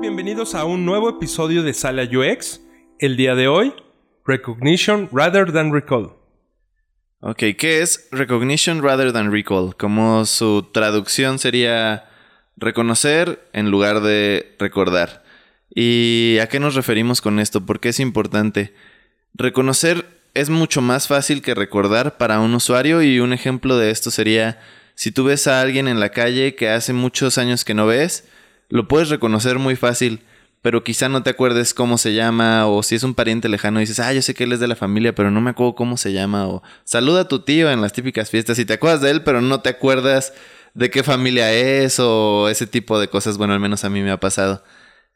bienvenidos a un nuevo episodio de Sala UX. El día de hoy, Recognition Rather Than Recall. Ok, ¿qué es Recognition Rather Than Recall? Como su traducción sería reconocer en lugar de recordar. ¿Y a qué nos referimos con esto? ¿Por qué es importante? Reconocer es mucho más fácil que recordar para un usuario y un ejemplo de esto sería si tú ves a alguien en la calle que hace muchos años que no ves, lo puedes reconocer muy fácil, pero quizá no te acuerdes cómo se llama, o si es un pariente lejano, dices, ah, yo sé que él es de la familia, pero no me acuerdo cómo se llama, o saluda a tu tío en las típicas fiestas y te acuerdas de él, pero no te acuerdas de qué familia es, o ese tipo de cosas, bueno, al menos a mí me ha pasado.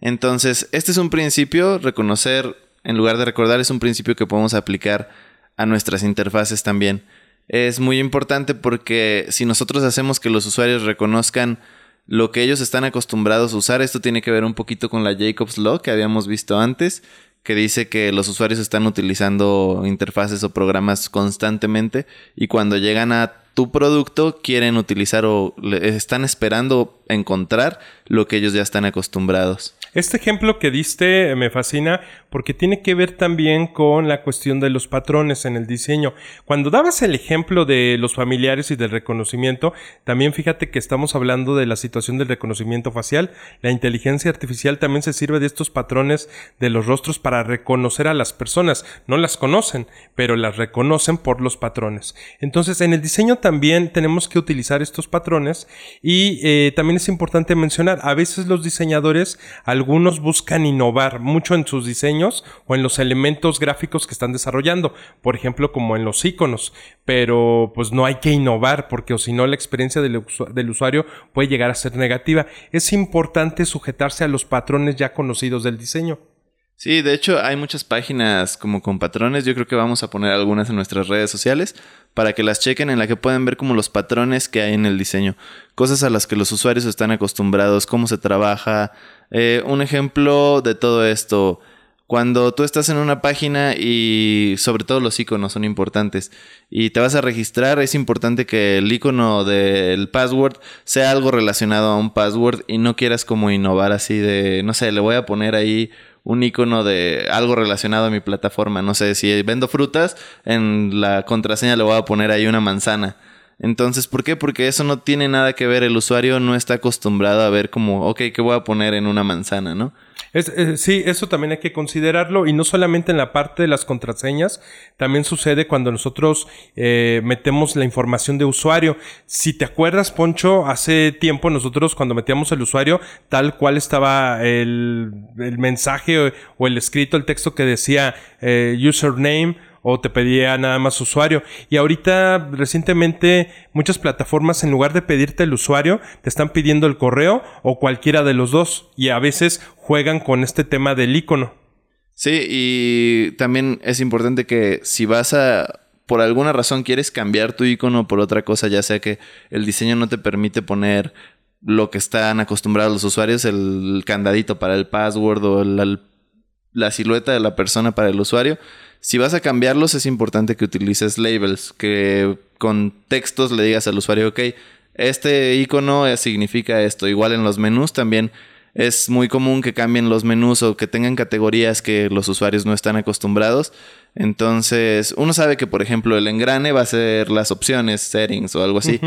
Entonces, este es un principio, reconocer en lugar de recordar es un principio que podemos aplicar a nuestras interfaces también. Es muy importante porque si nosotros hacemos que los usuarios reconozcan lo que ellos están acostumbrados a usar. Esto tiene que ver un poquito con la Jacobs Law que habíamos visto antes, que dice que los usuarios están utilizando interfaces o programas constantemente y cuando llegan a tu producto quieren utilizar o están esperando encontrar lo que ellos ya están acostumbrados. Este ejemplo que diste me fascina porque tiene que ver también con la cuestión de los patrones en el diseño. Cuando dabas el ejemplo de los familiares y del reconocimiento, también fíjate que estamos hablando de la situación del reconocimiento facial. La inteligencia artificial también se sirve de estos patrones de los rostros para reconocer a las personas. No las conocen, pero las reconocen por los patrones. Entonces, en el diseño también tenemos que utilizar estos patrones y eh, también es importante mencionar, a veces los diseñadores, algunos buscan innovar mucho en sus diseños o en los elementos gráficos que están desarrollando, por ejemplo como en los iconos, pero pues no hay que innovar porque o si no la experiencia del, del usuario puede llegar a ser negativa. Es importante sujetarse a los patrones ya conocidos del diseño. Sí, de hecho hay muchas páginas como con patrones, yo creo que vamos a poner algunas en nuestras redes sociales para que las chequen en la que pueden ver como los patrones que hay en el diseño, cosas a las que los usuarios están acostumbrados, cómo se trabaja. Eh, un ejemplo de todo esto, cuando tú estás en una página y sobre todo los iconos son importantes y te vas a registrar, es importante que el icono del password sea algo relacionado a un password y no quieras como innovar así de, no sé, le voy a poner ahí un icono de algo relacionado a mi plataforma. No sé, si vendo frutas, en la contraseña le voy a poner ahí una manzana. Entonces, ¿por qué? Porque eso no tiene nada que ver. El usuario no está acostumbrado a ver como, ok, ¿qué voy a poner en una manzana, no? Eh, sí, eso también hay que considerarlo y no solamente en la parte de las contraseñas, también sucede cuando nosotros eh, metemos la información de usuario. Si te acuerdas, Poncho, hace tiempo nosotros cuando metíamos el usuario, tal cual estaba el, mensaje o, el escrito, el texto que decía eh, username, o te pedía nada más usuario. Y ahorita, recientemente, muchas plataformas, en lugar de pedirte el usuario, te están pidiendo el correo o cualquiera de los dos. Y a veces juegan con este tema del icono. Sí, y también es importante que si vas a por alguna razón quieres cambiar tu icono por otra cosa, ya sea que el diseño no te permite poner lo que están acostumbrados los usuarios, el candadito para el password o la, la silueta de la persona para el usuario, si vas a cambiarlos, es importante que utilices labels, que con textos le digas al usuario, ok, este icono significa esto. Igual en los menús también es muy común que cambien los menús o que tengan categorías que los usuarios no están acostumbrados. Entonces, uno sabe que, por ejemplo, el engrane va a ser las opciones, settings o algo así.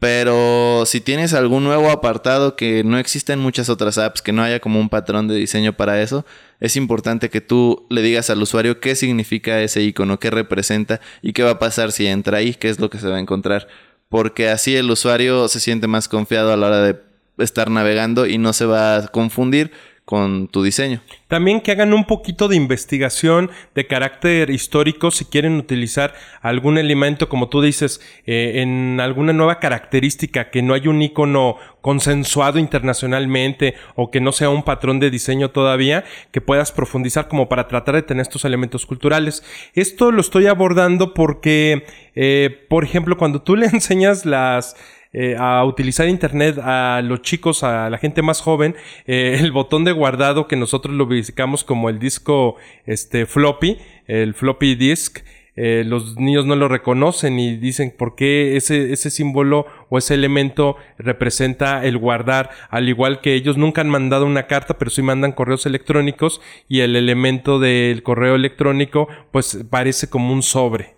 Pero si tienes algún nuevo apartado que no existe en muchas otras apps, que no haya como un patrón de diseño para eso, es importante que tú le digas al usuario qué significa ese icono, qué representa y qué va a pasar si entra ahí, qué es lo que se va a encontrar. Porque así el usuario se siente más confiado a la hora de estar navegando y no se va a confundir con tu diseño. También que hagan un poquito de investigación de carácter histórico si quieren utilizar algún elemento, como tú dices, eh, en alguna nueva característica, que no hay un icono consensuado internacionalmente o que no sea un patrón de diseño todavía, que puedas profundizar como para tratar de tener estos elementos culturales. Esto lo estoy abordando porque, eh, por ejemplo, cuando tú le enseñas las eh, a utilizar Internet a los chicos, a la gente más joven, eh, el botón de guardado que nosotros lo ubicamos como el disco este, floppy, el floppy disk, eh, los niños no lo reconocen y dicen por qué ese, ese símbolo o ese elemento representa el guardar, al igual que ellos nunca han mandado una carta, pero sí mandan correos electrónicos y el elemento del correo electrónico pues parece como un sobre.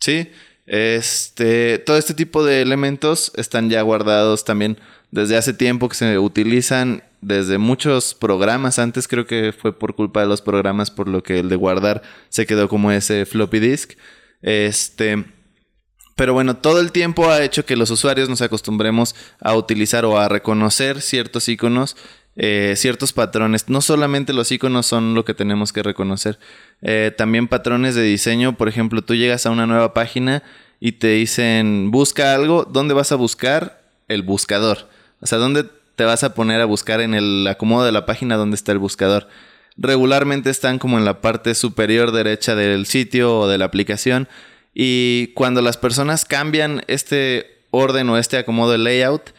Sí, este, todo este tipo de elementos están ya guardados también desde hace tiempo que se utilizan desde muchos programas. Antes creo que fue por culpa de los programas por lo que el de guardar se quedó como ese floppy disk. Este, pero bueno, todo el tiempo ha hecho que los usuarios nos acostumbremos a utilizar o a reconocer ciertos iconos, eh, ciertos patrones. No solamente los iconos son lo que tenemos que reconocer, eh, también patrones de diseño. Por ejemplo, tú llegas a una nueva página y te dicen busca algo, ¿dónde vas a buscar? El buscador. O sea, ¿dónde te vas a poner a buscar en el acomodo de la página donde está el buscador? Regularmente están como en la parte superior derecha del sitio o de la aplicación. Y cuando las personas cambian este orden o este acomodo de layout,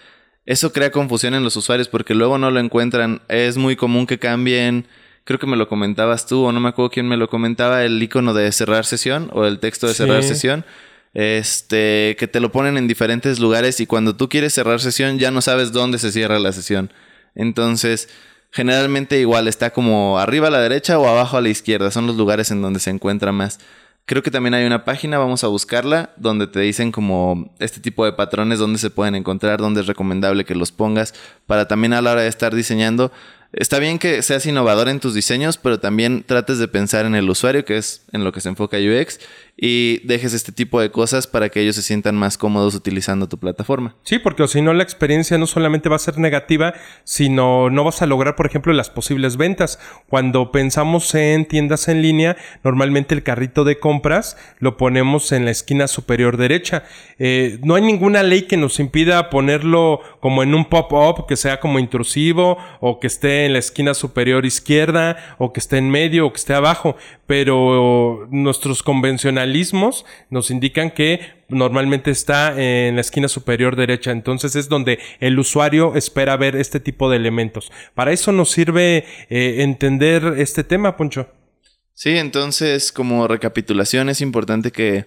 eso crea confusión en los usuarios porque luego no lo encuentran. Es muy común que cambien, creo que me lo comentabas tú o no me acuerdo quién me lo comentaba, el icono de cerrar sesión o el texto de cerrar sesión este, que te lo ponen en diferentes lugares y cuando tú quieres cerrar sesión ya no sabes dónde se cierra la sesión. Entonces, generalmente igual está como arriba a la derecha o abajo a la izquierda, son los lugares en donde se encuentra más. Creo que también hay una página, vamos a buscarla, donde te dicen como este tipo de patrones, donde se pueden encontrar, donde es recomendable que los pongas, para también a la hora de estar diseñando, Está bien que seas innovador en tus diseños, pero también trates de pensar en el usuario, que es en lo que se enfoca UX, y dejes este tipo de cosas para que ellos se sientan más cómodos utilizando tu plataforma. Sí, porque si no la experiencia no solamente va a ser negativa, sino no vas a lograr, por ejemplo, las posibles ventas. Cuando pensamos en tiendas en línea, normalmente el carrito de compras lo ponemos en la esquina superior derecha. Eh, no hay ninguna ley que nos impida ponerlo como en un pop-up que sea como intrusivo o que esté en la esquina superior izquierda o que esté en medio o que esté abajo, pero nuestros convencionalismos nos indican que normalmente está en la esquina superior derecha, entonces es donde el usuario espera ver este tipo de elementos. Para eso nos sirve eh, entender este tema, Poncho. Sí, entonces como recapitulación es importante que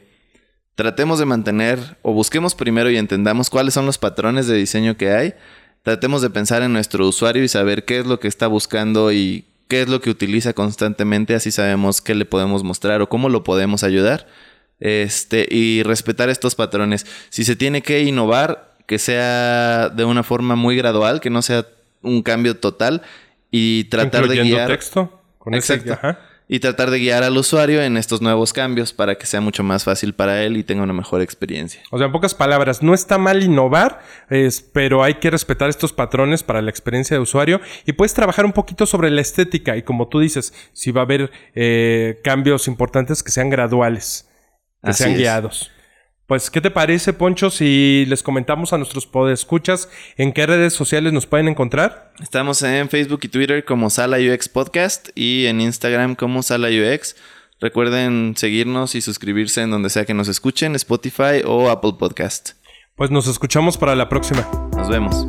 tratemos de mantener o busquemos primero y entendamos cuáles son los patrones de diseño que hay Tratemos de pensar en nuestro usuario y saber qué es lo que está buscando y qué es lo que utiliza constantemente, así sabemos qué le podemos mostrar o cómo lo podemos ayudar. Este, y respetar estos patrones. Si se tiene que innovar, que sea de una forma muy gradual, que no sea un cambio total y tratar de guiar. texto con Exacto y tratar de guiar al usuario en estos nuevos cambios para que sea mucho más fácil para él y tenga una mejor experiencia. O sea, en pocas palabras, no está mal innovar, pero hay que respetar estos patrones para la experiencia de usuario y puedes trabajar un poquito sobre la estética y como tú dices, si va a haber eh, cambios importantes que sean graduales, que sean guiados. Pues, ¿qué te parece, Poncho, si les comentamos a nuestros podescuchas en qué redes sociales nos pueden encontrar? Estamos en Facebook y Twitter como Sala UX Podcast y en Instagram como Sala UX. Recuerden seguirnos y suscribirse en donde sea que nos escuchen, Spotify o Apple Podcast. Pues nos escuchamos para la próxima. Nos vemos.